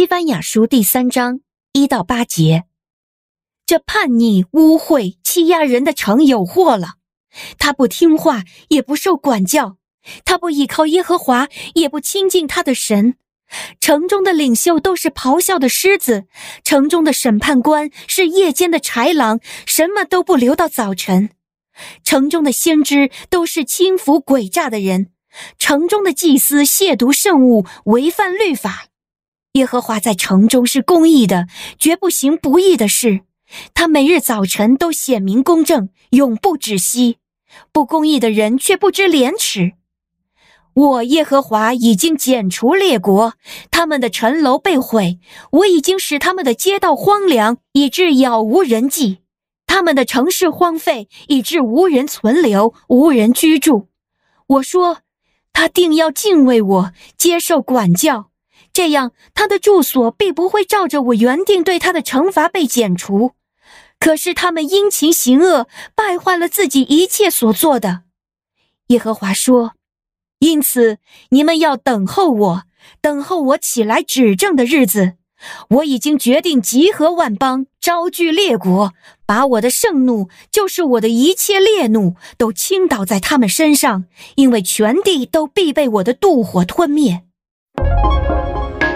西班牙书第三章一到八节，这叛逆、污秽、欺压人的城有祸了。他不听话，也不受管教；他不倚靠耶和华，也不亲近他的神。城中的领袖都是咆哮的狮子，城中的审判官是夜间的豺狼，什么都不留到早晨。城中的先知都是轻浮诡诈的人，城中的祭司亵渎圣物，违反律法。耶和华在城中是公义的，绝不行不义的事。他每日早晨都显明公正，永不止息。不公义的人却不知廉耻。我耶和华已经剪除列国，他们的城楼被毁。我已经使他们的街道荒凉，以致杳无人迹；他们的城市荒废，以致无人存留，无人居住。我说，他定要敬畏我，接受管教。这样，他的住所必不会照着我原定对他的惩罚被剪除。可是他们殷勤行恶，败坏了自己一切所做的。耶和华说：“因此，你们要等候我，等候我起来指证的日子。我已经决定集合万邦，招聚列国，把我的盛怒，就是我的一切烈怒，都倾倒在他们身上，因为全地都必被我的妒火吞灭。”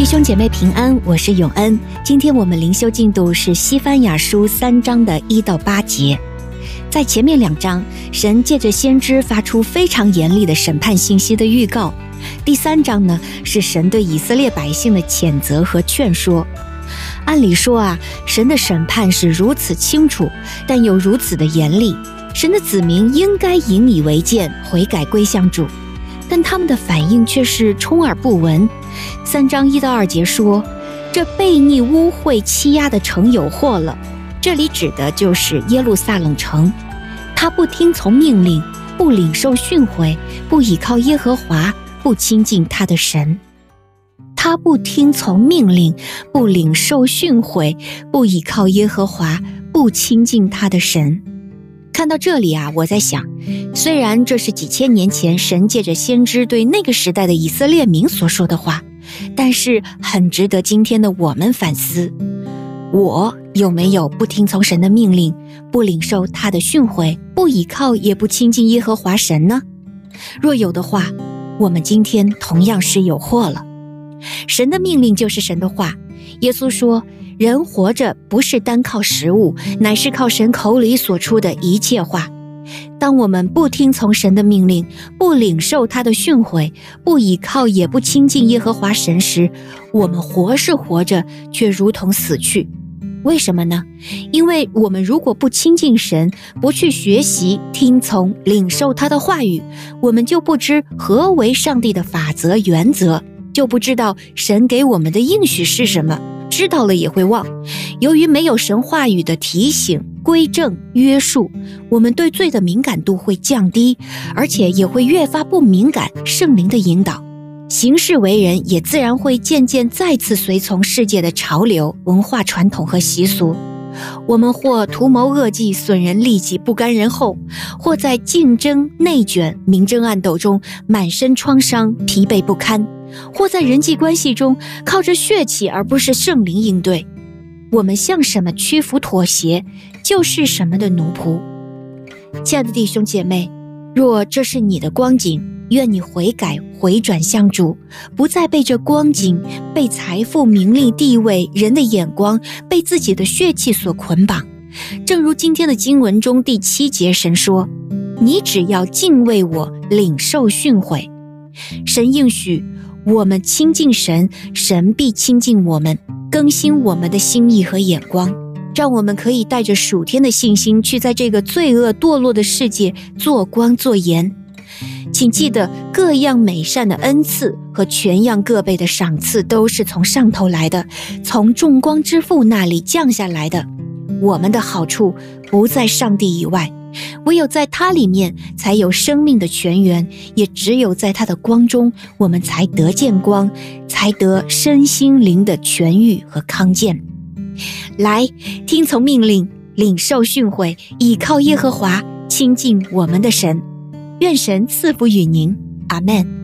弟兄姐妹平安，我是永恩。今天我们灵修进度是西番雅书三章的一到八节。在前面两章，神借着先知发出非常严厉的审判信息的预告。第三章呢，是神对以色列百姓的谴责和劝说。按理说啊，神的审判是如此清楚，但又如此的严厉，神的子民应该引以为鉴，悔改归向主。但他们的反应却是充耳不闻。三章一到二节说：“这悖逆污秽欺压的城有祸了。”这里指的就是耶路撒冷城。他不听从命令，不领受训诲，不倚靠耶和华，不亲近他的神。他不听从命令，不领受训诲，不倚靠耶和华，不亲近他的神。看到这里啊，我在想，虽然这是几千年前神借着先知对那个时代的以色列民所说的话，但是很值得今天的我们反思：我有没有不听从神的命令，不领受他的训诲，不倚靠也不亲近耶和华神呢？若有的话，我们今天同样是有祸了。神的命令就是神的话。耶稣说。人活着不是单靠食物，乃是靠神口里所出的一切话。当我们不听从神的命令，不领受他的训诲，不倚靠也不亲近耶和华神时，我们活是活着，却如同死去。为什么呢？因为我们如果不亲近神，不去学习、听从、领受他的话语，我们就不知何为上帝的法则原则，就不知道神给我们的应许是什么。知道了也会忘，由于没有神话语的提醒、规正、约束，我们对罪的敏感度会降低，而且也会越发不敏感圣灵的引导，行事为人也自然会渐渐再次随从世界的潮流、文化传统和习俗。我们或图谋恶计、损人利己、不甘人后，或在竞争内卷、明争暗斗中满身创伤、疲惫不堪。或在人际关系中靠着血气而不是圣灵应对，我们向什么屈服妥协，就是什么的奴仆。亲爱的弟兄姐妹，若这是你的光景，愿你悔改回转向主，不再被这光景、被财富、名利、地位、人的眼光、被自己的血气所捆绑。正如今天的经文中第七节神说：“你只要敬畏我，领受训诲。”神应许。我们亲近神，神必亲近我们，更新我们的心意和眼光，让我们可以带着属天的信心去在这个罪恶堕落的世界做光做盐。请记得，各样美善的恩赐和全样各辈的赏赐都是从上头来的，从众光之父那里降下来的。我们的好处不在上帝以外，唯有在他里面才有生命的泉源，也只有在他的光中，我们才得见光，才得身心灵的痊愈和康健。来，听从命令，领受训诲，倚靠耶和华，亲近我们的神。愿神赐福与您，阿门。